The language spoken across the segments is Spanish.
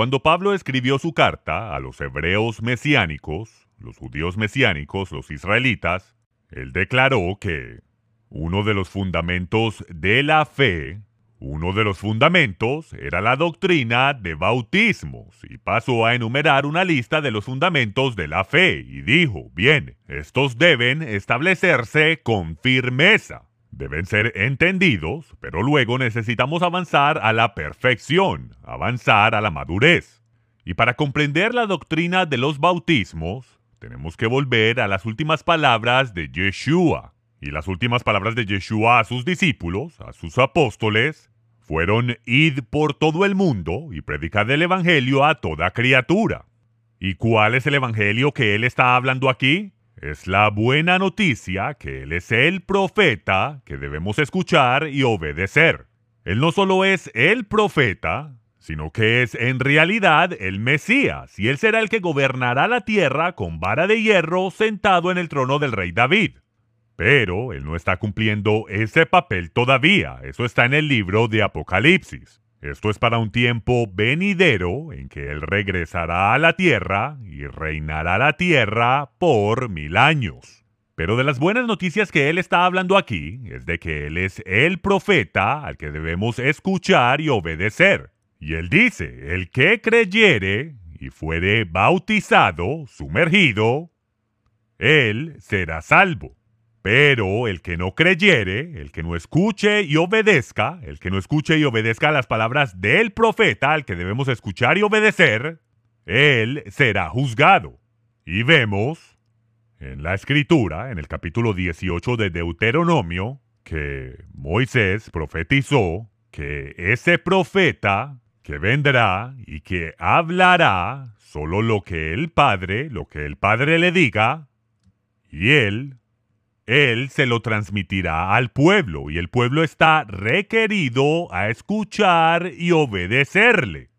Cuando Pablo escribió su carta a los hebreos mesiánicos, los judíos mesiánicos, los israelitas, él declaró que uno de los fundamentos de la fe, uno de los fundamentos era la doctrina de bautismos y pasó a enumerar una lista de los fundamentos de la fe y dijo, bien, estos deben establecerse con firmeza. Deben ser entendidos, pero luego necesitamos avanzar a la perfección, avanzar a la madurez. Y para comprender la doctrina de los bautismos, tenemos que volver a las últimas palabras de Yeshua. Y las últimas palabras de Yeshua a sus discípulos, a sus apóstoles, fueron id por todo el mundo y predicad el Evangelio a toda criatura. ¿Y cuál es el Evangelio que él está hablando aquí? Es la buena noticia que él es el profeta que debemos escuchar y obedecer. Él no solo es el profeta, sino que es en realidad el Mesías, y él será el que gobernará la tierra con vara de hierro sentado en el trono del rey David. Pero él no está cumpliendo ese papel todavía. Eso está en el libro de Apocalipsis. Esto es para un tiempo venidero en que él regresará a la tierra y reinará la tierra por mil años. Pero de las buenas noticias que él está hablando aquí es de que él es el profeta al que debemos escuchar y obedecer. Y él dice, el que creyere y fuere bautizado, sumergido, él será salvo. Pero el que no creyere, el que no escuche y obedezca, el que no escuche y obedezca las palabras del profeta al que debemos escuchar y obedecer, él será juzgado. Y vemos en la escritura, en el capítulo 18 de Deuteronomio, que Moisés profetizó que ese profeta que vendrá y que hablará solo lo que el Padre, lo que el Padre le diga, y él él se lo transmitirá al pueblo y el pueblo está requerido a escuchar y obedecerle.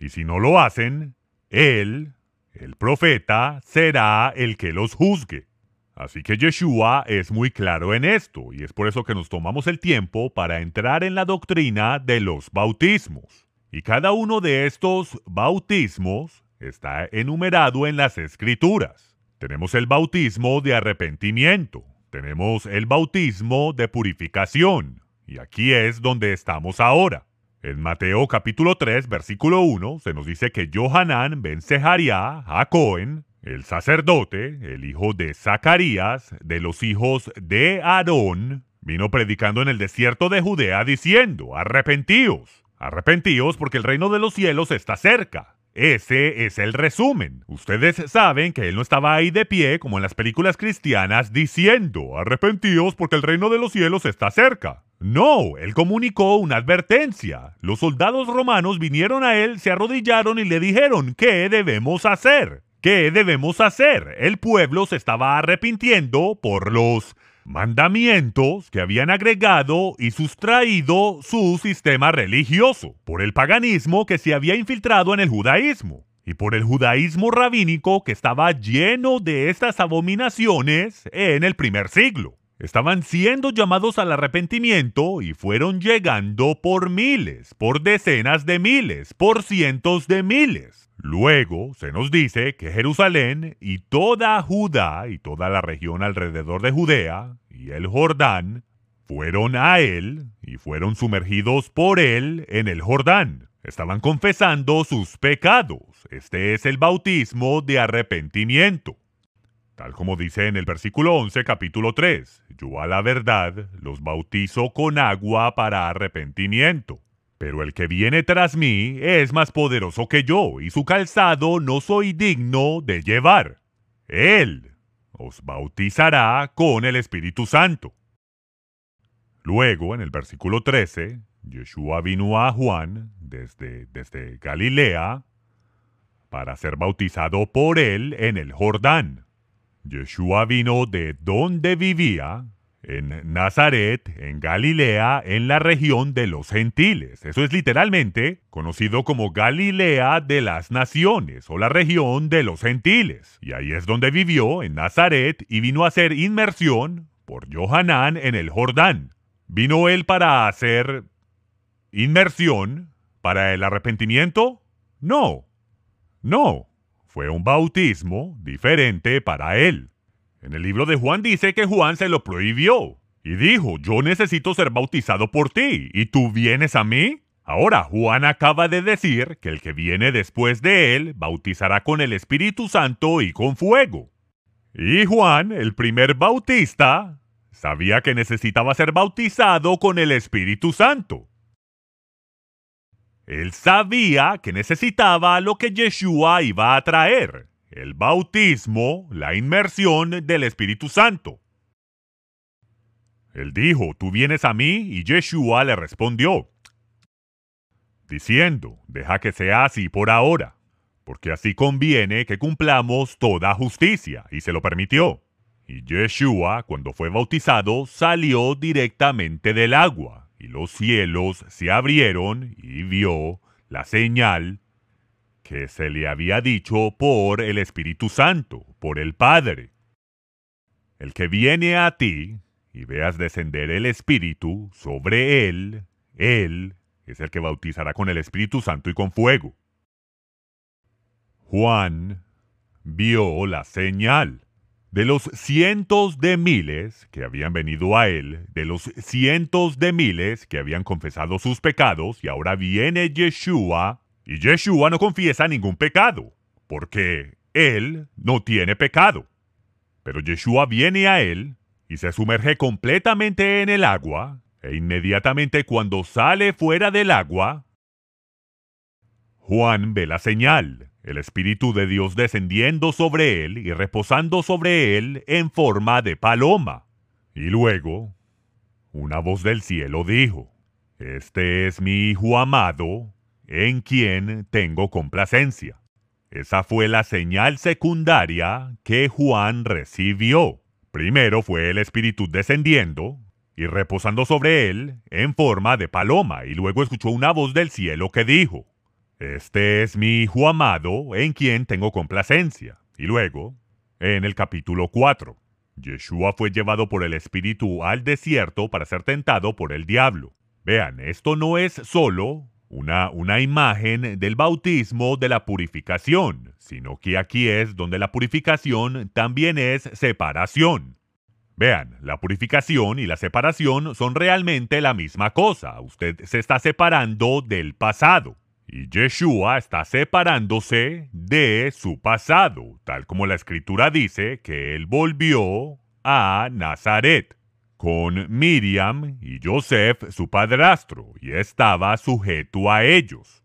Y si no lo hacen, Él, el profeta, será el que los juzgue. Así que Yeshua es muy claro en esto y es por eso que nos tomamos el tiempo para entrar en la doctrina de los bautismos. Y cada uno de estos bautismos está enumerado en las escrituras. Tenemos el bautismo de arrepentimiento, tenemos el bautismo de purificación, y aquí es donde estamos ahora. En Mateo capítulo 3, versículo 1, se nos dice que Johanán ben Seharia a Cohen, el sacerdote, el hijo de Zacarías, de los hijos de Aarón, vino predicando en el desierto de Judea diciendo, arrepentíos, arrepentíos porque el reino de los cielos está cerca. Ese es el resumen. Ustedes saben que él no estaba ahí de pie como en las películas cristianas diciendo, arrepentíos porque el reino de los cielos está cerca. No, él comunicó una advertencia. Los soldados romanos vinieron a él, se arrodillaron y le dijeron, ¿qué debemos hacer? ¿Qué debemos hacer? El pueblo se estaba arrepintiendo por los mandamientos que habían agregado y sustraído su sistema religioso, por el paganismo que se había infiltrado en el judaísmo, y por el judaísmo rabínico que estaba lleno de estas abominaciones en el primer siglo. Estaban siendo llamados al arrepentimiento y fueron llegando por miles, por decenas de miles, por cientos de miles. Luego se nos dice que Jerusalén y toda Judá y toda la región alrededor de Judea y el Jordán fueron a él y fueron sumergidos por él en el Jordán. Estaban confesando sus pecados. Este es el bautismo de arrepentimiento. Tal como dice en el versículo 11, capítulo 3, yo a la verdad los bautizo con agua para arrepentimiento. Pero el que viene tras mí es más poderoso que yo, y su calzado no soy digno de llevar. Él os bautizará con el Espíritu Santo. Luego, en el versículo 13, Yeshua vino a Juan desde, desde Galilea para ser bautizado por él en el Jordán. Yeshua vino de donde vivía, en Nazaret, en Galilea, en la región de los gentiles. Eso es literalmente conocido como Galilea de las naciones o la región de los gentiles. Y ahí es donde vivió, en Nazaret, y vino a hacer inmersión por Johanán en el Jordán. Vino él para hacer inmersión para el arrepentimiento? No. No. Fue un bautismo diferente para él. En el libro de Juan dice que Juan se lo prohibió y dijo, yo necesito ser bautizado por ti, ¿y tú vienes a mí? Ahora, Juan acaba de decir que el que viene después de él bautizará con el Espíritu Santo y con fuego. Y Juan, el primer bautista, sabía que necesitaba ser bautizado con el Espíritu Santo. Él sabía que necesitaba lo que Yeshua iba a traer, el bautismo, la inmersión del Espíritu Santo. Él dijo, tú vienes a mí, y Yeshua le respondió, diciendo, deja que sea así por ahora, porque así conviene que cumplamos toda justicia, y se lo permitió. Y Yeshua, cuando fue bautizado, salió directamente del agua, y los cielos se abrieron y vio la señal que se le había dicho por el Espíritu Santo, por el Padre. El que viene a ti y veas descender el Espíritu sobre él, él es el que bautizará con el Espíritu Santo y con fuego. Juan vio la señal de los cientos de miles que habían venido a él, de los cientos de miles que habían confesado sus pecados, y ahora viene Yeshua, y Yeshua no confiesa ningún pecado, porque él no tiene pecado. Pero Yeshua viene a él y se sumerge completamente en el agua, e inmediatamente cuando sale fuera del agua, Juan ve la señal, el Espíritu de Dios descendiendo sobre él y reposando sobre él en forma de paloma. Y luego, una voz del cielo dijo, Este es mi Hijo amado, en quien tengo complacencia. Esa fue la señal secundaria que Juan recibió. Primero fue el Espíritu descendiendo, y reposando sobre él en forma de paloma, y luego escuchó una voz del cielo que dijo, Este es mi Hijo amado, en quien tengo complacencia. Y luego, en el capítulo 4, Yeshua fue llevado por el Espíritu al desierto para ser tentado por el diablo. Vean, esto no es solo una, una imagen del bautismo de la purificación, sino que aquí es donde la purificación también es separación. Vean, la purificación y la separación son realmente la misma cosa. Usted se está separando del pasado. Y Yeshua está separándose de su pasado, tal como la escritura dice que él volvió a Nazaret con Miriam y Joseph su padrastro, y estaba sujeto a ellos.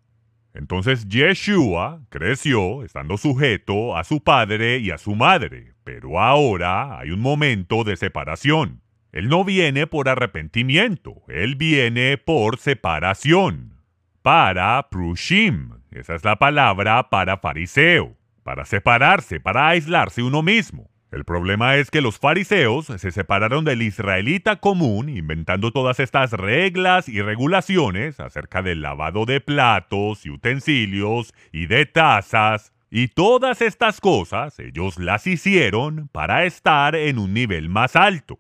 Entonces Yeshua creció estando sujeto a su padre y a su madre, pero ahora hay un momento de separación. Él no viene por arrepentimiento, él viene por separación. Para prushim, esa es la palabra para fariseo, para separarse, para aislarse uno mismo. El problema es que los fariseos se separaron del israelita común inventando todas estas reglas y regulaciones acerca del lavado de platos y utensilios y de tazas. Y todas estas cosas ellos las hicieron para estar en un nivel más alto.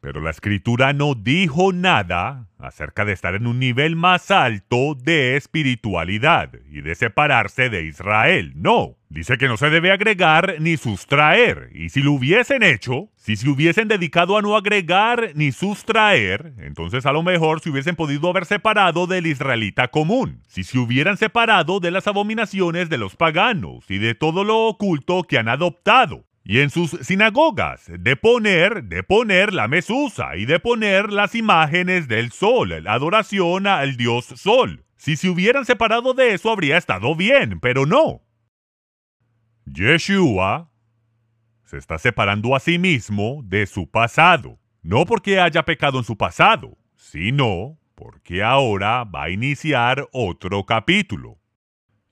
Pero la escritura no dijo nada acerca de estar en un nivel más alto de espiritualidad y de separarse de Israel. No, dice que no se debe agregar ni sustraer. Y si lo hubiesen hecho, si se hubiesen dedicado a no agregar ni sustraer, entonces a lo mejor se hubiesen podido haber separado del israelita común. Si se hubieran separado de las abominaciones de los paganos y de todo lo oculto que han adoptado y en sus sinagogas, de poner, de poner la mesusa y de poner las imágenes del sol, la adoración al dios sol. Si se hubieran separado de eso habría estado bien, pero no. Yeshua se está separando a sí mismo de su pasado, no porque haya pecado en su pasado, sino porque ahora va a iniciar otro capítulo.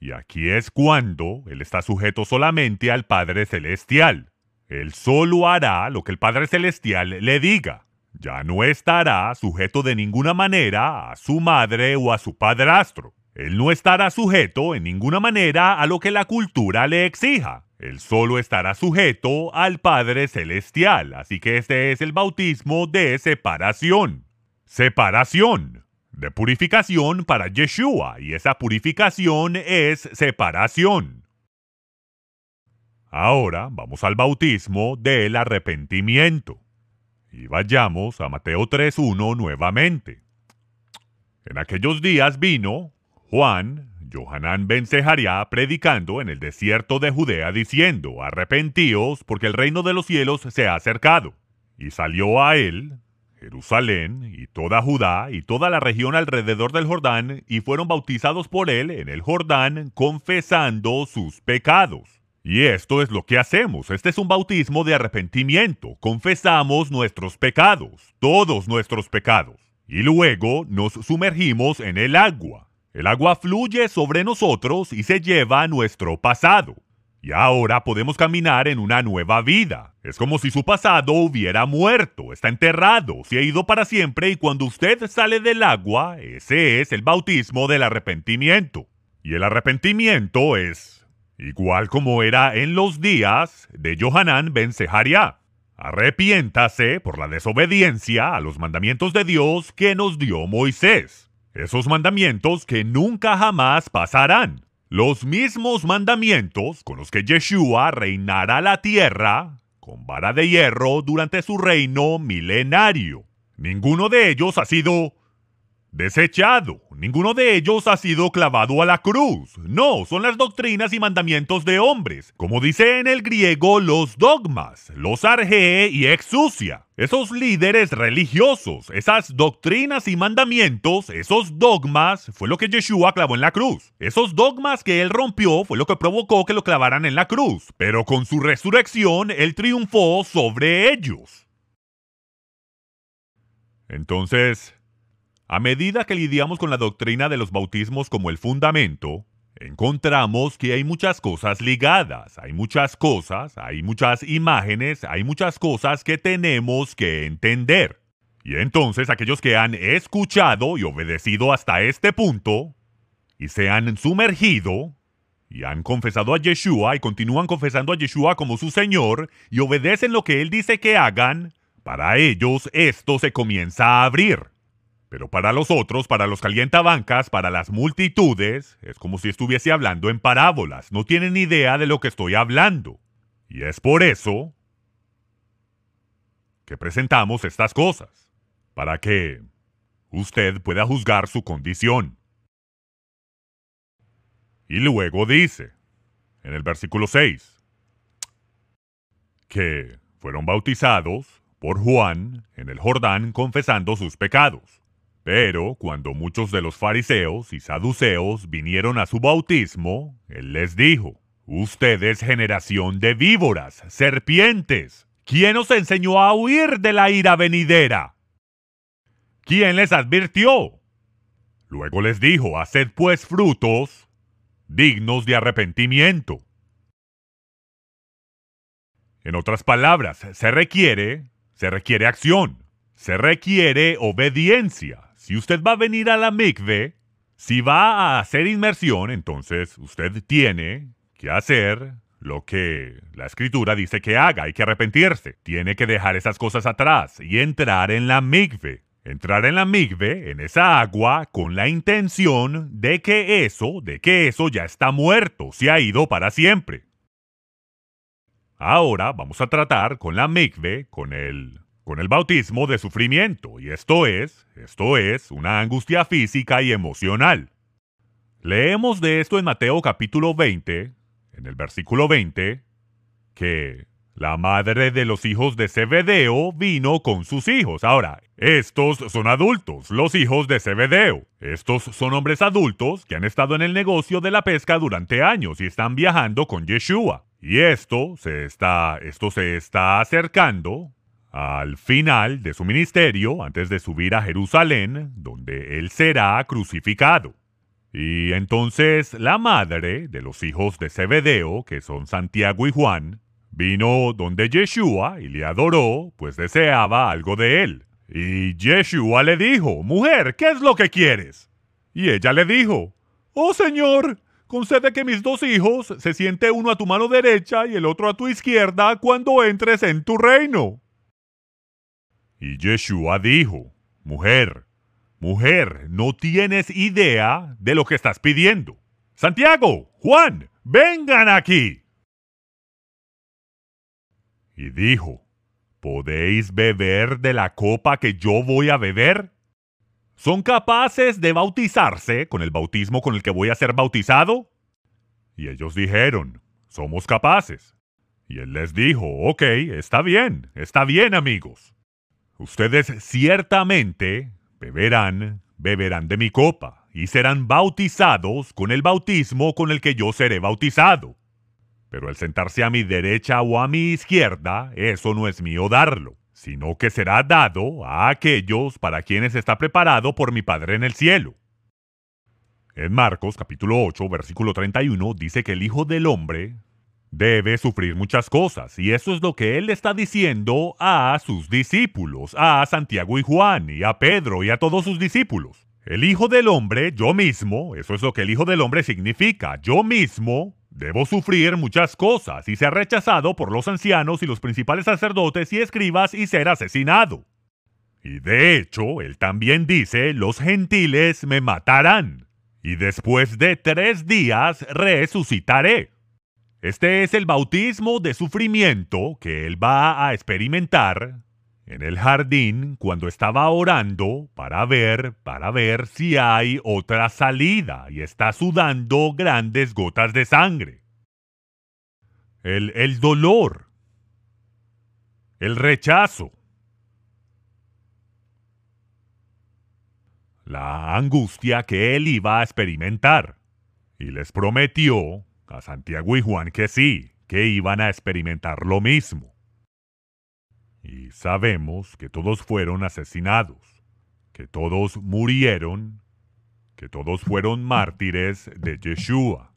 Y aquí es cuando Él está sujeto solamente al Padre Celestial. Él solo hará lo que el Padre Celestial le diga. Ya no estará sujeto de ninguna manera a su madre o a su padrastro. Él no estará sujeto en ninguna manera a lo que la cultura le exija. Él solo estará sujeto al Padre Celestial. Así que este es el bautismo de separación. Separación de purificación para Yeshua, y esa purificación es separación. Ahora vamos al bautismo del arrepentimiento. Y vayamos a Mateo 3.1 nuevamente. En aquellos días vino Juan, Johanán ben Zeharia, predicando en el desierto de Judea, diciendo, Arrepentíos, porque el reino de los cielos se ha acercado. Y salió a él Jerusalén y toda Judá y toda la región alrededor del Jordán, y fueron bautizados por él en el Jordán, confesando sus pecados. Y esto es lo que hacemos. Este es un bautismo de arrepentimiento. Confesamos nuestros pecados, todos nuestros pecados. Y luego nos sumergimos en el agua. El agua fluye sobre nosotros y se lleva nuestro pasado. Y ahora podemos caminar en una nueva vida. Es como si su pasado hubiera muerto, está enterrado, se ha ido para siempre y cuando usted sale del agua, ese es el bautismo del arrepentimiento. Y el arrepentimiento es igual como era en los días de Johanán ben Zeharia. Arrepiéntase por la desobediencia a los mandamientos de Dios que nos dio Moisés. Esos mandamientos que nunca jamás pasarán. Los mismos mandamientos con los que Yeshua reinará la tierra con vara de hierro durante su reino milenario. Ninguno de ellos ha sido desechado. Ninguno de ellos ha sido clavado a la cruz. No, son las doctrinas y mandamientos de hombres. Como dice en el griego, los dogmas, los arge y exucia. Esos líderes religiosos, esas doctrinas y mandamientos, esos dogmas, fue lo que Yeshua clavó en la cruz. Esos dogmas que él rompió fue lo que provocó que lo clavaran en la cruz. Pero con su resurrección, él triunfó sobre ellos. Entonces, a medida que lidiamos con la doctrina de los bautismos como el fundamento, encontramos que hay muchas cosas ligadas, hay muchas cosas, hay muchas imágenes, hay muchas cosas que tenemos que entender. Y entonces aquellos que han escuchado y obedecido hasta este punto, y se han sumergido, y han confesado a Yeshua y continúan confesando a Yeshua como su Señor, y obedecen lo que Él dice que hagan, para ellos esto se comienza a abrir. Pero para los otros, para los calientabancas, para las multitudes, es como si estuviese hablando en parábolas. No tienen idea de lo que estoy hablando. Y es por eso que presentamos estas cosas, para que usted pueda juzgar su condición. Y luego dice, en el versículo 6, que fueron bautizados por Juan en el Jordán confesando sus pecados. Pero cuando muchos de los fariseos y saduceos vinieron a su bautismo, él les dijo, Ustedes generación de víboras, serpientes, ¿quién os enseñó a huir de la ira venidera? ¿Quién les advirtió? Luego les dijo, Haced pues frutos dignos de arrepentimiento. En otras palabras, se requiere, se requiere acción, se requiere obediencia. Si usted va a venir a la mikve, si va a hacer inmersión, entonces usted tiene que hacer lo que la escritura dice que haga. Hay que arrepentirse. Tiene que dejar esas cosas atrás y entrar en la mikve. Entrar en la mikve, en esa agua, con la intención de que eso, de que eso ya está muerto, se ha ido para siempre. Ahora vamos a tratar con la mikve, con el con el bautismo de sufrimiento, y esto es, esto es, una angustia física y emocional. Leemos de esto en Mateo capítulo 20, en el versículo 20, que la madre de los hijos de Zebedeo vino con sus hijos. Ahora, estos son adultos, los hijos de Zebedeo. Estos son hombres adultos que han estado en el negocio de la pesca durante años y están viajando con Yeshua. Y esto se está, esto se está acercando al final de su ministerio, antes de subir a Jerusalén, donde él será crucificado. Y entonces la madre de los hijos de Zebedeo, que son Santiago y Juan, vino donde Yeshua y le adoró, pues deseaba algo de él. Y Yeshua le dijo, Mujer, ¿qué es lo que quieres? Y ella le dijo, Oh Señor, concede que mis dos hijos se siente uno a tu mano derecha y el otro a tu izquierda cuando entres en tu reino. Y Yeshua dijo, Mujer, Mujer, no tienes idea de lo que estás pidiendo. Santiago, Juan, vengan aquí. Y dijo, ¿podéis beber de la copa que yo voy a beber? ¿Son capaces de bautizarse con el bautismo con el que voy a ser bautizado? Y ellos dijeron, somos capaces. Y él les dijo, ok, está bien, está bien amigos. Ustedes ciertamente beberán, beberán de mi copa, y serán bautizados con el bautismo con el que yo seré bautizado. Pero el sentarse a mi derecha o a mi izquierda, eso no es mío darlo, sino que será dado a aquellos para quienes está preparado por mi Padre en el cielo. En Marcos capítulo 8, versículo 31 dice que el Hijo del Hombre debe sufrir muchas cosas, y eso es lo que él está diciendo a sus discípulos, a Santiago y Juan, y a Pedro y a todos sus discípulos. El Hijo del Hombre, yo mismo, eso es lo que el Hijo del Hombre significa, yo mismo debo sufrir muchas cosas y ser rechazado por los ancianos y los principales sacerdotes y escribas y ser asesinado. Y de hecho, él también dice, los gentiles me matarán, y después de tres días resucitaré. Este es el bautismo de sufrimiento que él va a experimentar en el jardín cuando estaba orando para ver, para ver si hay otra salida y está sudando grandes gotas de sangre. El, el dolor, el rechazo, la angustia que él iba a experimentar. Y les prometió a Santiago y Juan que sí, que iban a experimentar lo mismo. Y sabemos que todos fueron asesinados, que todos murieron, que todos fueron mártires de Yeshua.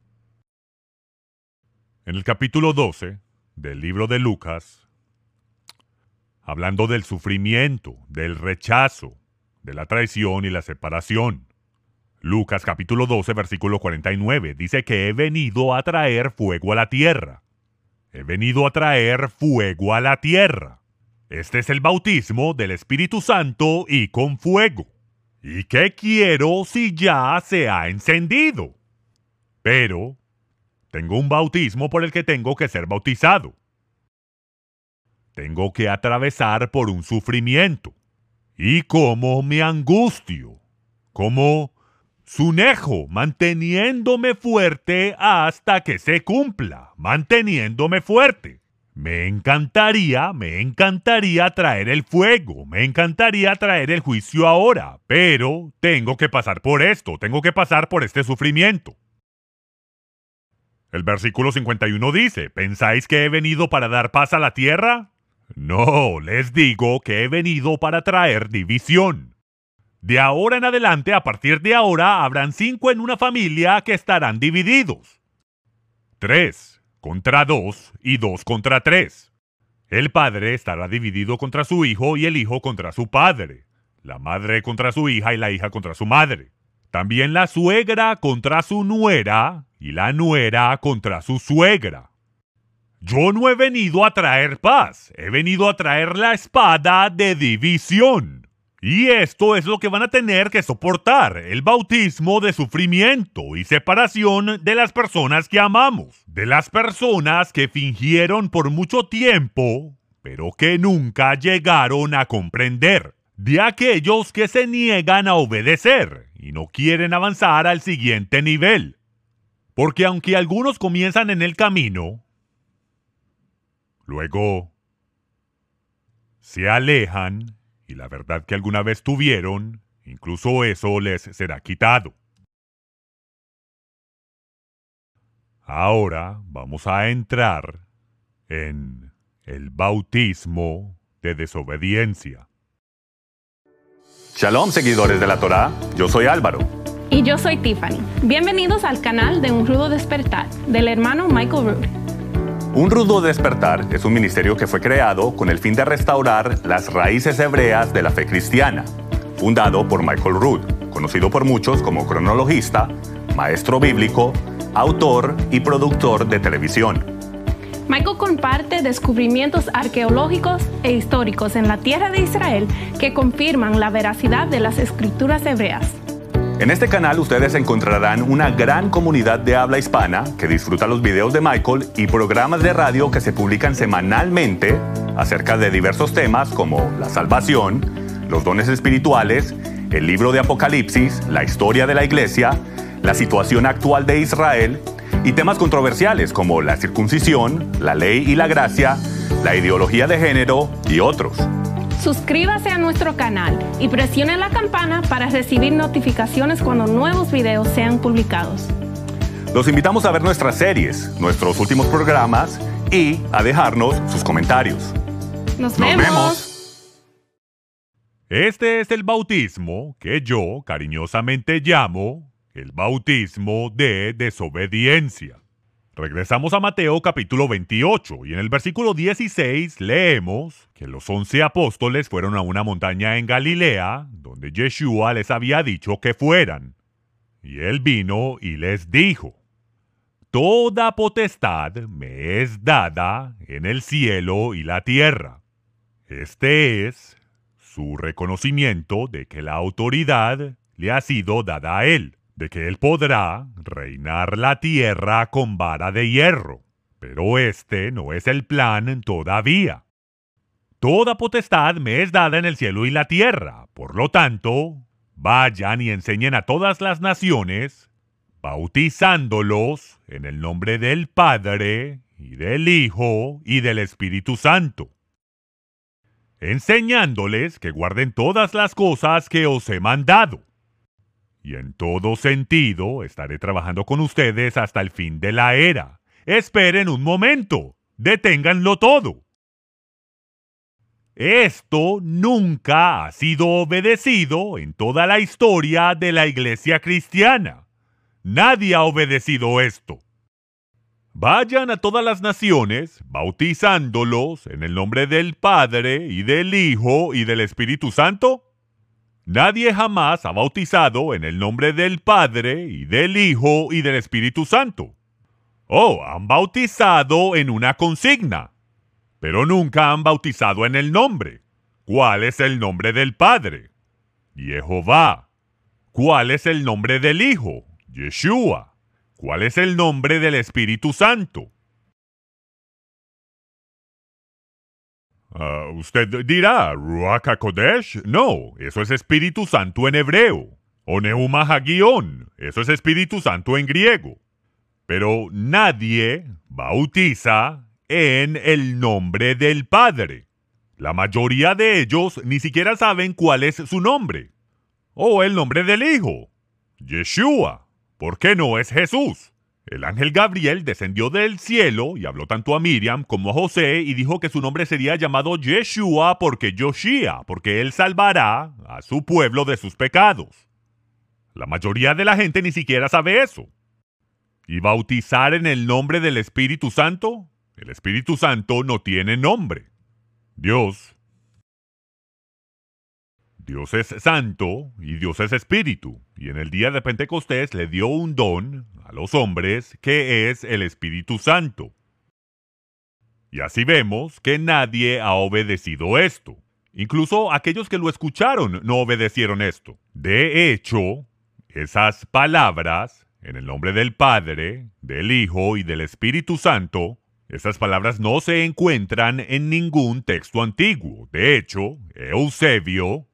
En el capítulo 12 del libro de Lucas, hablando del sufrimiento, del rechazo, de la traición y la separación, Lucas capítulo 12 versículo 49 dice que he venido a traer fuego a la tierra. He venido a traer fuego a la tierra. Este es el bautismo del Espíritu Santo y con fuego. ¿Y qué quiero si ya se ha encendido? Pero tengo un bautismo por el que tengo que ser bautizado. Tengo que atravesar por un sufrimiento. ¿Y cómo me angustio? ¿Cómo Sunejo, manteniéndome fuerte hasta que se cumpla, manteniéndome fuerte. Me encantaría, me encantaría traer el fuego, me encantaría traer el juicio ahora, pero tengo que pasar por esto, tengo que pasar por este sufrimiento. El versículo 51 dice, ¿pensáis que he venido para dar paz a la tierra? No, les digo que he venido para traer división. De ahora en adelante, a partir de ahora, habrán cinco en una familia que estarán divididos. Tres contra dos y dos contra tres. El padre estará dividido contra su hijo y el hijo contra su padre. La madre contra su hija y la hija contra su madre. También la suegra contra su nuera y la nuera contra su suegra. Yo no he venido a traer paz, he venido a traer la espada de división. Y esto es lo que van a tener que soportar, el bautismo de sufrimiento y separación de las personas que amamos, de las personas que fingieron por mucho tiempo, pero que nunca llegaron a comprender, de aquellos que se niegan a obedecer y no quieren avanzar al siguiente nivel. Porque aunque algunos comienzan en el camino, luego se alejan y la verdad que alguna vez tuvieron, incluso eso les será quitado. Ahora vamos a entrar en el bautismo de desobediencia. Shalom, seguidores de la Torá. Yo soy Álvaro. Y yo soy Tiffany. Bienvenidos al canal de Un Rudo Despertar del hermano Michael Root. Un rudo despertar es un ministerio que fue creado con el fin de restaurar las raíces hebreas de la fe cristiana, fundado por Michael Rood, conocido por muchos como cronologista, maestro bíblico, autor y productor de televisión. Michael comparte descubrimientos arqueológicos e históricos en la tierra de Israel que confirman la veracidad de las escrituras hebreas. En este canal ustedes encontrarán una gran comunidad de habla hispana que disfruta los videos de Michael y programas de radio que se publican semanalmente acerca de diversos temas como la salvación, los dones espirituales, el libro de Apocalipsis, la historia de la iglesia, la situación actual de Israel y temas controversiales como la circuncisión, la ley y la gracia, la ideología de género y otros. Suscríbase a nuestro canal y presione la campana para recibir notificaciones cuando nuevos videos sean publicados. Los invitamos a ver nuestras series, nuestros últimos programas y a dejarnos sus comentarios. Nos, vemos. Este es el bautismo que yo cariñosamente llamo el bautismo de desobediencia. Regresamos a Mateo capítulo 28 y en el versículo 16 leemos que los once apóstoles fueron a una montaña en Galilea donde Yeshua les había dicho que fueran. Y él vino y les dijo, Toda potestad me es dada en el cielo y la tierra. Este es su reconocimiento de que la autoridad le ha sido dada a él, de que él podrá reinar la tierra con vara de hierro. Pero este no es el plan todavía. Toda potestad me es dada en el cielo y la tierra, por lo tanto, vayan y enseñen a todas las naciones, bautizándolos en el nombre del Padre, y del Hijo, y del Espíritu Santo enseñándoles que guarden todas las cosas que os he mandado. Y en todo sentido estaré trabajando con ustedes hasta el fin de la era. Esperen un momento. Deténganlo todo. Esto nunca ha sido obedecido en toda la historia de la iglesia cristiana. Nadie ha obedecido esto. Vayan a todas las naciones, bautizándolos en el nombre del Padre y del Hijo y del Espíritu Santo. Nadie jamás ha bautizado en el nombre del Padre y del Hijo y del Espíritu Santo. Oh, han bautizado en una consigna, pero nunca han bautizado en el nombre. ¿Cuál es el nombre del Padre? Jehová. ¿Cuál es el nombre del Hijo? Yeshua. ¿Cuál es el nombre del Espíritu Santo? Ah, usted dirá, Ruach. No, eso es Espíritu Santo en hebreo. O Neuma Hagion, eso es Espíritu Santo en griego. Pero nadie bautiza en el nombre del Padre. La mayoría de ellos ni siquiera saben cuál es su nombre. O el nombre del Hijo, Yeshua. ¿Por qué no es Jesús? El ángel Gabriel descendió del cielo y habló tanto a Miriam como a José y dijo que su nombre sería llamado Yeshua porque Yoshia, porque él salvará a su pueblo de sus pecados. La mayoría de la gente ni siquiera sabe eso. ¿Y bautizar en el nombre del Espíritu Santo? El Espíritu Santo no tiene nombre. Dios Dios es santo y Dios es espíritu, y en el día de Pentecostés le dio un don los hombres que es el Espíritu Santo. Y así vemos que nadie ha obedecido esto. Incluso aquellos que lo escucharon no obedecieron esto. De hecho, esas palabras, en el nombre del Padre, del Hijo y del Espíritu Santo, esas palabras no se encuentran en ningún texto antiguo. De hecho, Eusebio,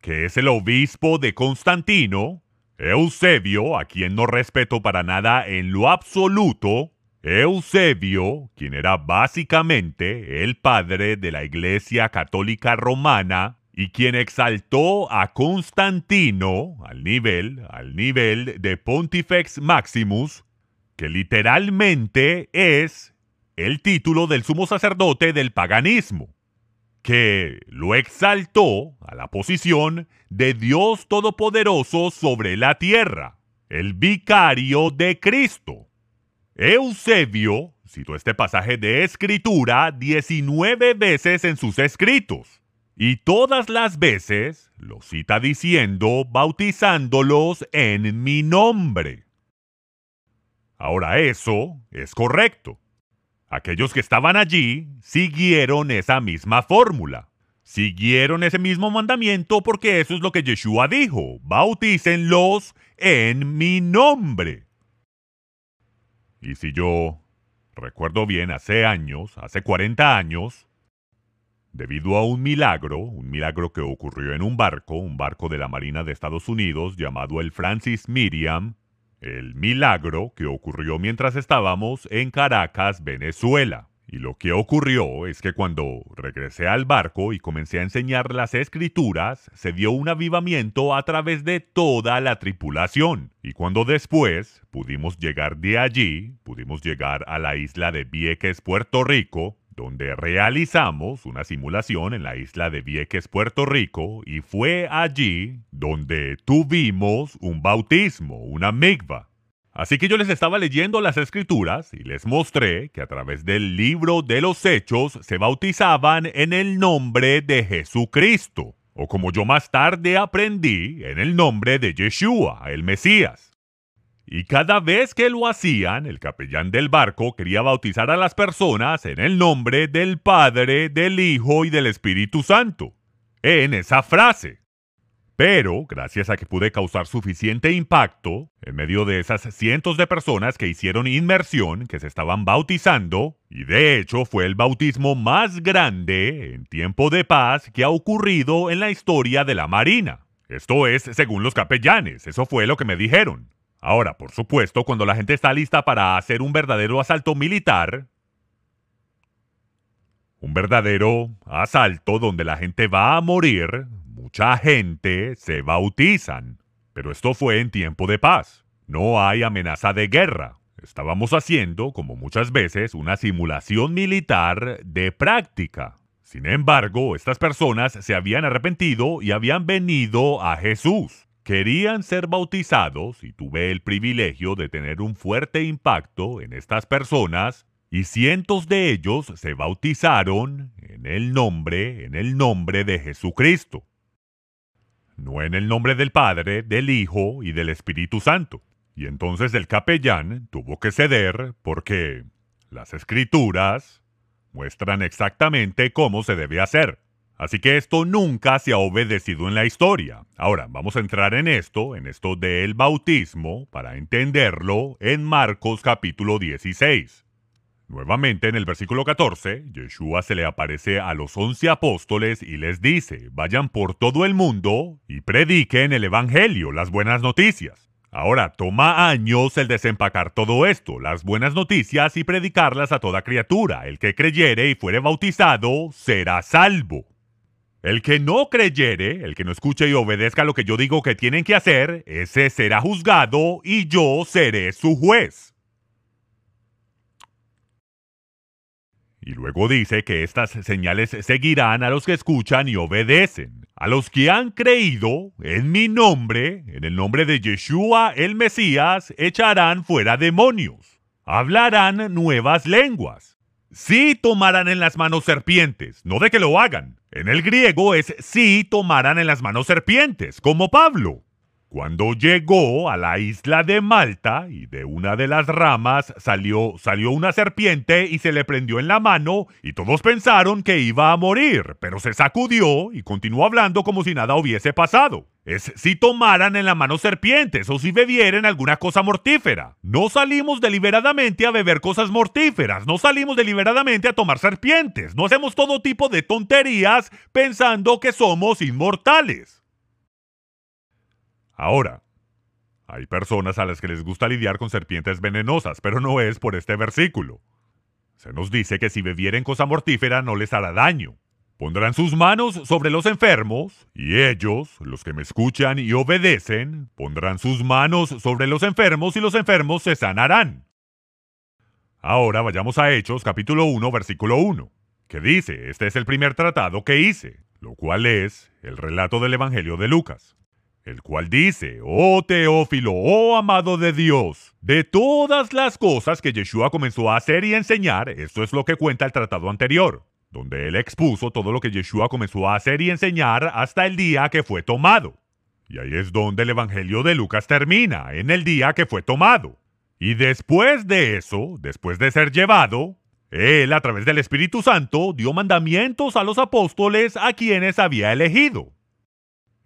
que es el obispo de Constantino, Eusebio, a quien no respeto para nada en lo absoluto, Eusebio, quien era básicamente el padre de la Iglesia Católica Romana y quien exaltó a Constantino al nivel, al nivel de Pontifex Maximus, que literalmente es el título del sumo sacerdote del paganismo que lo exaltó a la posición de Dios Todopoderoso sobre la tierra, el vicario de Cristo. Eusebio citó este pasaje de escritura 19 veces en sus escritos, y todas las veces lo cita diciendo bautizándolos en mi nombre. Ahora eso es correcto. Aquellos que estaban allí siguieron esa misma fórmula. Siguieron ese mismo mandamiento porque eso es lo que Yeshua dijo. Bautícenlos en mi nombre. Y si yo recuerdo bien, hace años, hace 40 años, debido a un milagro, un milagro que ocurrió en un barco, un barco de la Marina de Estados Unidos llamado el Francis Miriam, el milagro que ocurrió mientras estábamos en Caracas, Venezuela. Y lo que ocurrió es que cuando regresé al barco y comencé a enseñar las escrituras, se dio un avivamiento a través de toda la tripulación. Y cuando después pudimos llegar de allí, pudimos llegar a la isla de Vieques, Puerto Rico, donde realizamos una simulación en la isla de Vieques, Puerto Rico, y fue allí donde tuvimos un bautismo, una migva. Así que yo les estaba leyendo las escrituras y les mostré que a través del libro de los hechos se bautizaban en el nombre de Jesucristo, o como yo más tarde aprendí, en el nombre de Yeshua, el Mesías. Y cada vez que lo hacían, el capellán del barco quería bautizar a las personas en el nombre del Padre, del Hijo y del Espíritu Santo. En esa frase. Pero, gracias a que pude causar suficiente impacto, en medio de esas cientos de personas que hicieron inmersión, que se estaban bautizando, y de hecho fue el bautismo más grande en tiempo de paz que ha ocurrido en la historia de la Marina. Esto es según los capellanes, eso fue lo que me dijeron. Ahora, por supuesto, cuando la gente está lista para hacer un verdadero asalto militar, un verdadero asalto donde la gente va a morir, mucha gente se bautizan. Pero esto fue en tiempo de paz. No hay amenaza de guerra. Estábamos haciendo, como muchas veces, una simulación militar de práctica. Sin embargo, estas personas se habían arrepentido y habían venido a Jesús. Querían ser bautizados y tuve el privilegio de tener un fuerte impacto en estas personas y cientos de ellos se bautizaron en el nombre, en el nombre de Jesucristo no en el nombre del Padre, del Hijo y del Espíritu Santo. Y entonces el capellán tuvo que ceder porque las escrituras muestran exactamente cómo se debe hacer. Así que esto nunca se ha obedecido en la historia. Ahora, vamos a entrar en esto, en esto del bautismo, para entenderlo en Marcos capítulo 16. Nuevamente en el versículo 14, Yeshua se le aparece a los once apóstoles y les dice, vayan por todo el mundo y prediquen el Evangelio, las buenas noticias. Ahora, toma años el desempacar todo esto, las buenas noticias y predicarlas a toda criatura. El que creyere y fuere bautizado será salvo. El que no creyere, el que no escuche y obedezca lo que yo digo que tienen que hacer, ese será juzgado y yo seré su juez. Y luego dice que estas señales seguirán a los que escuchan y obedecen, a los que han creído en mi nombre, en el nombre de Yeshua el Mesías, echarán fuera demonios, hablarán nuevas lenguas. Sí tomarán en las manos serpientes, no de que lo hagan. En el griego es sí tomarán en las manos serpientes, como Pablo. Cuando llegó a la isla de Malta y de una de las ramas salió, salió una serpiente y se le prendió en la mano y todos pensaron que iba a morir, pero se sacudió y continuó hablando como si nada hubiese pasado. Es si tomaran en la mano serpientes o si bebieran alguna cosa mortífera. No salimos deliberadamente a beber cosas mortíferas, no salimos deliberadamente a tomar serpientes, no hacemos todo tipo de tonterías pensando que somos inmortales. Ahora, hay personas a las que les gusta lidiar con serpientes venenosas, pero no es por este versículo. Se nos dice que si bebieren cosa mortífera no les hará daño. Pondrán sus manos sobre los enfermos, y ellos, los que me escuchan y obedecen, pondrán sus manos sobre los enfermos y los enfermos se sanarán. Ahora vayamos a Hechos capítulo 1 versículo 1, que dice, este es el primer tratado que hice, lo cual es el relato del Evangelio de Lucas el cual dice, oh Teófilo, oh amado de Dios, de todas las cosas que Yeshua comenzó a hacer y enseñar, esto es lo que cuenta el tratado anterior, donde él expuso todo lo que Yeshua comenzó a hacer y enseñar hasta el día que fue tomado. Y ahí es donde el Evangelio de Lucas termina, en el día que fue tomado. Y después de eso, después de ser llevado, Él, a través del Espíritu Santo, dio mandamientos a los apóstoles a quienes había elegido.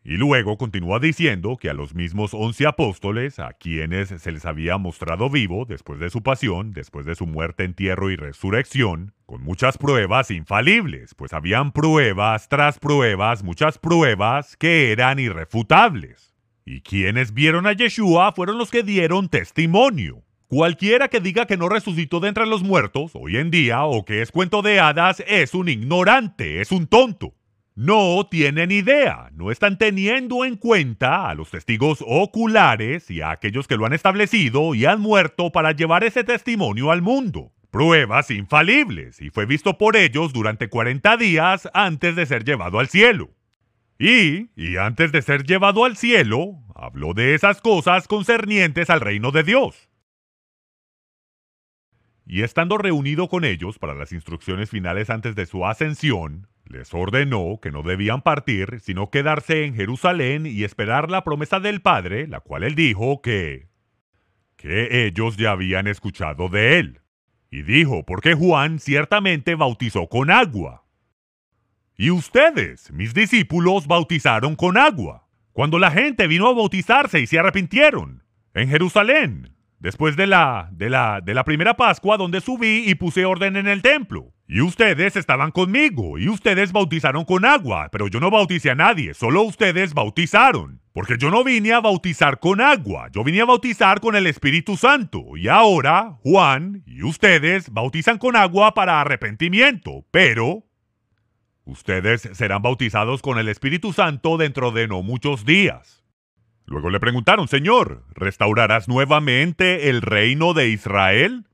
Y luego continúa diciendo que a los mismos once apóstoles, a quienes se les había mostrado vivo después de su pasión, después de su muerte, entierro y resurrección, con muchas pruebas infalibles, pues habían pruebas tras pruebas, muchas pruebas que eran irrefutables. Y quienes vieron a Yeshua fueron los que dieron testimonio. Cualquiera que diga que no resucitó de entre los muertos hoy en día o que es cuento de hadas es un ignorante, es un tonto. No tienen idea, no están teniendo en cuenta a los testigos oculares y a aquellos que lo han establecido y han muerto para llevar ese testimonio al mundo. Pruebas infalibles, y fue visto por ellos durante 40 días antes de ser llevado al cielo. Y, y antes de ser llevado al cielo, habló de esas cosas concernientes al reino de Dios. Y estando reunido con ellos para las instrucciones finales antes de su ascensión, les ordenó que no debían partir, sino quedarse en Jerusalén y esperar la promesa del Padre, la cual él dijo que... que ellos ya habían escuchado de él. Y dijo, porque Juan ciertamente bautizó con agua. Y ustedes, mis discípulos, bautizaron con agua. Cuando la gente vino a bautizarse y se arrepintieron. En Jerusalén, después de la, de la, de la primera Pascua donde subí y puse orden en el templo. Y ustedes estaban conmigo, y ustedes bautizaron con agua, pero yo no bauticé a nadie, solo ustedes bautizaron. Porque yo no vine a bautizar con agua, yo vine a bautizar con el Espíritu Santo. Y ahora, Juan y ustedes bautizan con agua para arrepentimiento, pero ustedes serán bautizados con el Espíritu Santo dentro de no muchos días. Luego le preguntaron, Señor, ¿restaurarás nuevamente el reino de Israel?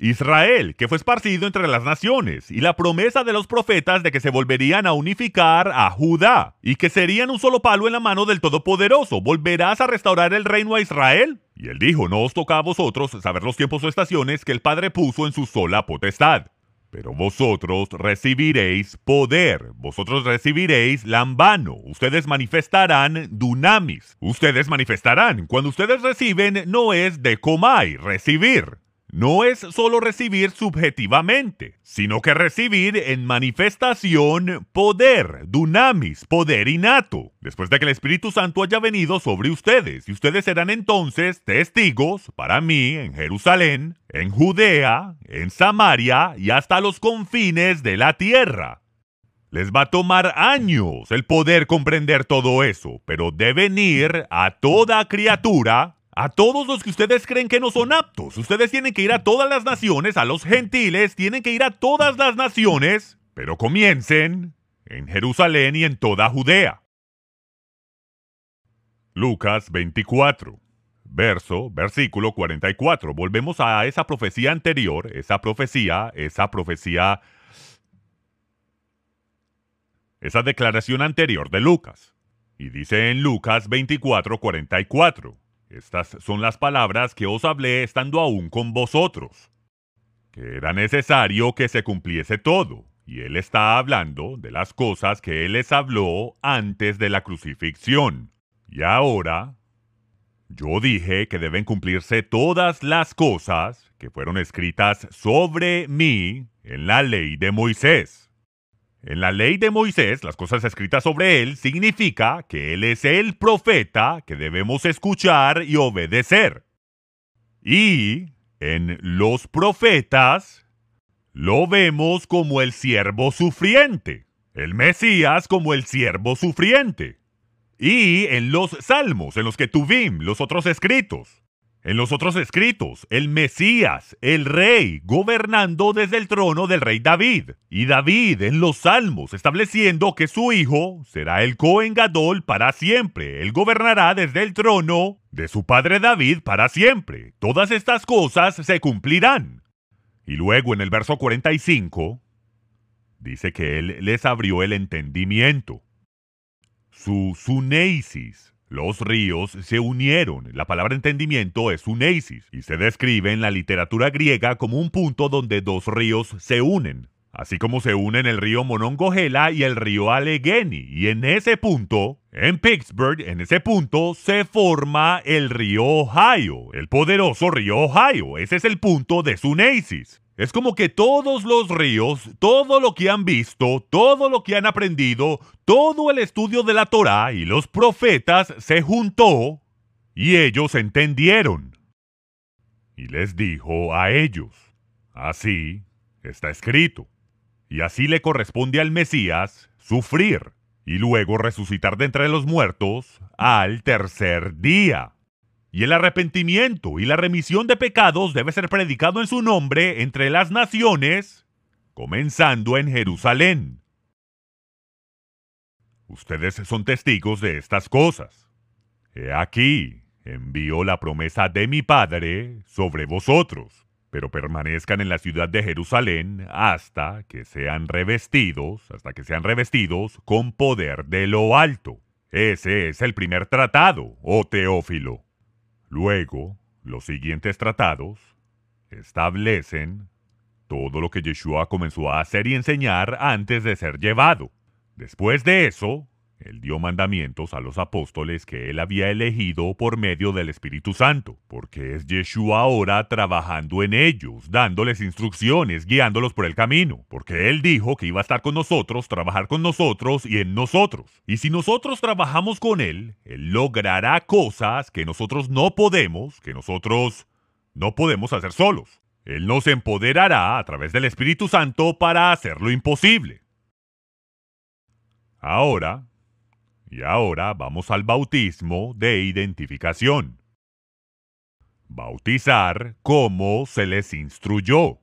Israel, que fue esparcido entre las naciones, y la promesa de los profetas de que se volverían a unificar a Judá, y que serían un solo palo en la mano del Todopoderoso. ¿Volverás a restaurar el reino a Israel? Y él dijo, no os toca a vosotros saber los tiempos o estaciones que el Padre puso en su sola potestad. Pero vosotros recibiréis poder, vosotros recibiréis lambano, ustedes manifestarán dunamis, ustedes manifestarán. Cuando ustedes reciben, no es de comai, recibir. No es solo recibir subjetivamente, sino que recibir en manifestación poder, dunamis, poder innato, después de que el Espíritu Santo haya venido sobre ustedes, y ustedes serán entonces testigos para mí en Jerusalén, en Judea, en Samaria y hasta los confines de la tierra. Les va a tomar años el poder comprender todo eso, pero deben ir a toda criatura a todos los que ustedes creen que no son aptos. Ustedes tienen que ir a todas las naciones, a los gentiles, tienen que ir a todas las naciones, pero comiencen en Jerusalén y en toda Judea. Lucas 24, verso, versículo 44. Volvemos a esa profecía anterior, esa profecía, esa profecía, esa declaración anterior de Lucas. Y dice en Lucas 24, 44. Estas son las palabras que os hablé estando aún con vosotros, que era necesario que se cumpliese todo, y él está hablando de las cosas que él les habló antes de la crucifixión. Y ahora, yo dije que deben cumplirse todas las cosas que fueron escritas sobre mí en la ley de Moisés. En la ley de Moisés, las cosas escritas sobre él significa que él es el profeta que debemos escuchar y obedecer. Y en los profetas lo vemos como el siervo sufriente, el Mesías como el siervo sufriente. Y en los salmos, en los que tuvimos los otros escritos, en los otros escritos, el Mesías, el rey, gobernando desde el trono del rey David. Y David en los salmos, estableciendo que su hijo será el Cohen Gadol para siempre. Él gobernará desde el trono de su padre David para siempre. Todas estas cosas se cumplirán. Y luego en el verso 45, dice que él les abrió el entendimiento. Su suneisis los ríos se unieron. La palabra entendimiento es uneisis y se describe en la literatura griega como un punto donde dos ríos se unen, así como se unen el río Monongahela y el río Allegheny. Y en ese punto, en Pittsburgh, en ese punto se forma el río Ohio, el poderoso río Ohio. Ese es el punto de Suneisis. Es como que todos los ríos, todo lo que han visto, todo lo que han aprendido, todo el estudio de la Torá y los profetas se juntó y ellos entendieron. Y les dijo a ellos, así está escrito, y así le corresponde al Mesías sufrir y luego resucitar de entre los muertos al tercer día. Y el arrepentimiento y la remisión de pecados debe ser predicado en su nombre entre las naciones, comenzando en Jerusalén. Ustedes son testigos de estas cosas. He aquí, envío la promesa de mi Padre sobre vosotros, pero permanezcan en la ciudad de Jerusalén hasta que sean revestidos, hasta que sean revestidos con poder de lo alto. Ese es el primer tratado, oh Teófilo. Luego, los siguientes tratados establecen todo lo que Yeshua comenzó a hacer y enseñar antes de ser llevado. Después de eso, él dio mandamientos a los apóstoles que él había elegido por medio del Espíritu Santo, porque es Yeshua ahora trabajando en ellos, dándoles instrucciones, guiándolos por el camino, porque él dijo que iba a estar con nosotros, trabajar con nosotros y en nosotros. Y si nosotros trabajamos con él, él logrará cosas que nosotros no podemos, que nosotros no podemos hacer solos. Él nos empoderará a través del Espíritu Santo para hacer lo imposible. Ahora, y ahora vamos al bautismo de identificación. Bautizar como se les instruyó.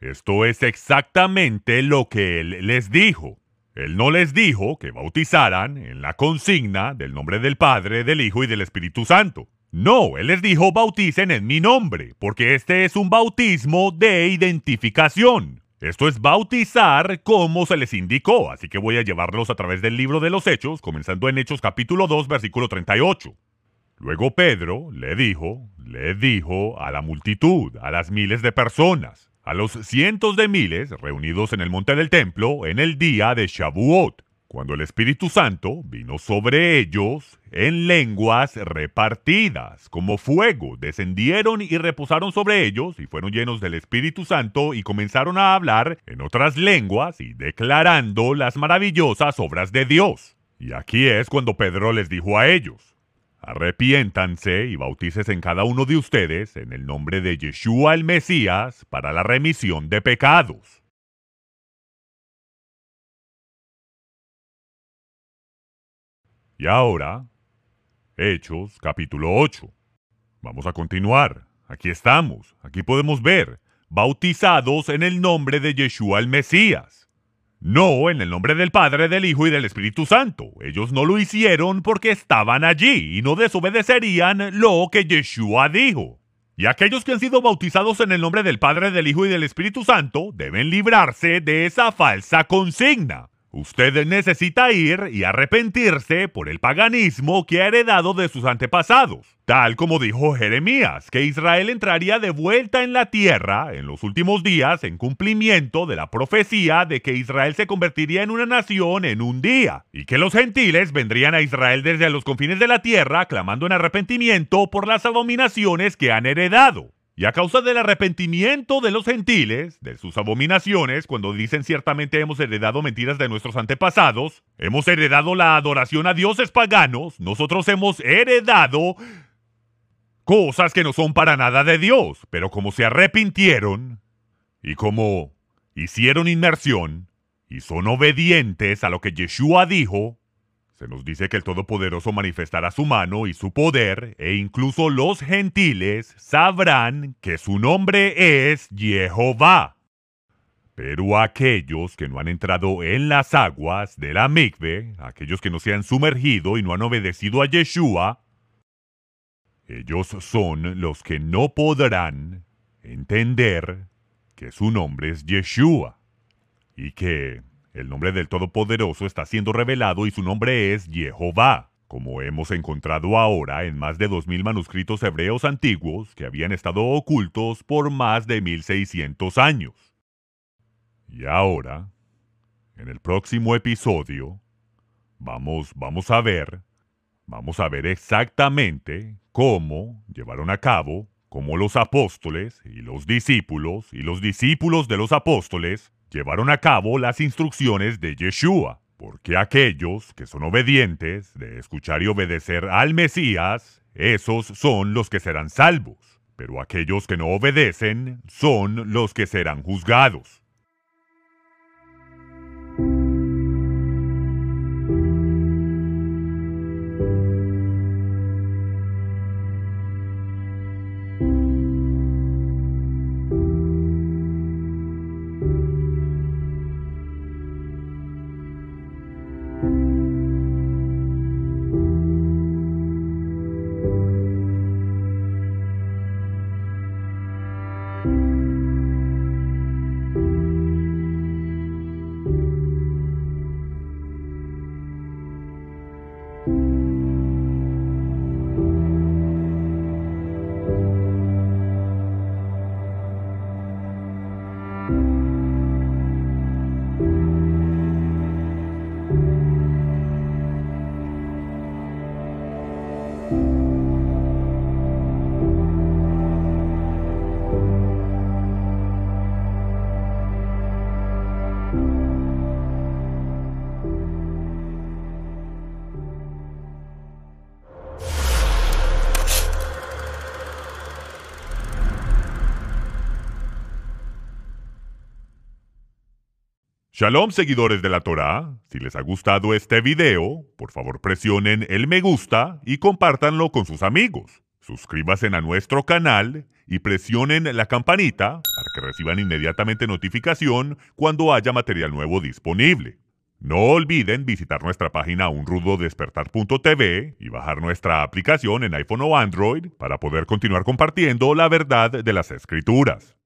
Esto es exactamente lo que él les dijo. Él no les dijo que bautizaran en la consigna del nombre del Padre, del Hijo y del Espíritu Santo. No, él les dijo bauticen en mi nombre, porque este es un bautismo de identificación. Esto es bautizar como se les indicó, así que voy a llevarlos a través del libro de los Hechos, comenzando en Hechos capítulo 2, versículo 38. Luego Pedro le dijo, le dijo a la multitud, a las miles de personas, a los cientos de miles reunidos en el monte del templo en el día de Shavuot, cuando el Espíritu Santo vino sobre ellos en lenguas repartidas, como fuego, descendieron y reposaron sobre ellos y fueron llenos del Espíritu Santo y comenzaron a hablar en otras lenguas y declarando las maravillosas obras de Dios. Y aquí es cuando Pedro les dijo a ellos, arrepiéntanse y bautícese en cada uno de ustedes en el nombre de Yeshua el Mesías para la remisión de pecados Y ahora, Hechos capítulo 8. Vamos a continuar. Aquí estamos. Aquí podemos ver. Bautizados en el nombre de Yeshua el Mesías. No en el nombre del Padre, del Hijo y del Espíritu Santo. Ellos no lo hicieron porque estaban allí y no desobedecerían lo que Yeshua dijo. Y aquellos que han sido bautizados en el nombre del Padre, del Hijo y del Espíritu Santo deben librarse de esa falsa consigna. Usted necesita ir y arrepentirse por el paganismo que ha heredado de sus antepasados, tal como dijo Jeremías, que Israel entraría de vuelta en la tierra en los últimos días en cumplimiento de la profecía de que Israel se convertiría en una nación en un día, y que los gentiles vendrían a Israel desde los confines de la tierra clamando en arrepentimiento por las abominaciones que han heredado. Y a causa del arrepentimiento de los gentiles, de sus abominaciones, cuando dicen ciertamente hemos heredado mentiras de nuestros antepasados, hemos heredado la adoración a dioses paganos, nosotros hemos heredado cosas que no son para nada de Dios, pero como se arrepintieron y como hicieron inmersión y son obedientes a lo que Yeshua dijo, se nos dice que el Todopoderoso manifestará su mano y su poder, e incluso los gentiles sabrán que su nombre es Jehová. Pero aquellos que no han entrado en las aguas de la mikve, aquellos que no se han sumergido y no han obedecido a Yeshua, ellos son los que no podrán entender que su nombre es Yeshua y que el nombre del Todopoderoso está siendo revelado y su nombre es Jehová, como hemos encontrado ahora en más de 2.000 manuscritos hebreos antiguos que habían estado ocultos por más de 1.600 años. Y ahora, en el próximo episodio, vamos, vamos a ver, vamos a ver exactamente cómo llevaron a cabo cómo los apóstoles y los discípulos y los discípulos de los apóstoles llevaron a cabo las instrucciones de Yeshua, porque aquellos que son obedientes de escuchar y obedecer al Mesías, esos son los que serán salvos, pero aquellos que no obedecen son los que serán juzgados. Shalom seguidores de la Torá, si les ha gustado este video, por favor presionen el me gusta y compártanlo con sus amigos. Suscríbanse a nuestro canal y presionen la campanita para que reciban inmediatamente notificación cuando haya material nuevo disponible. No olviden visitar nuestra página unrudodespertar.tv y bajar nuestra aplicación en iPhone o Android para poder continuar compartiendo la verdad de las escrituras.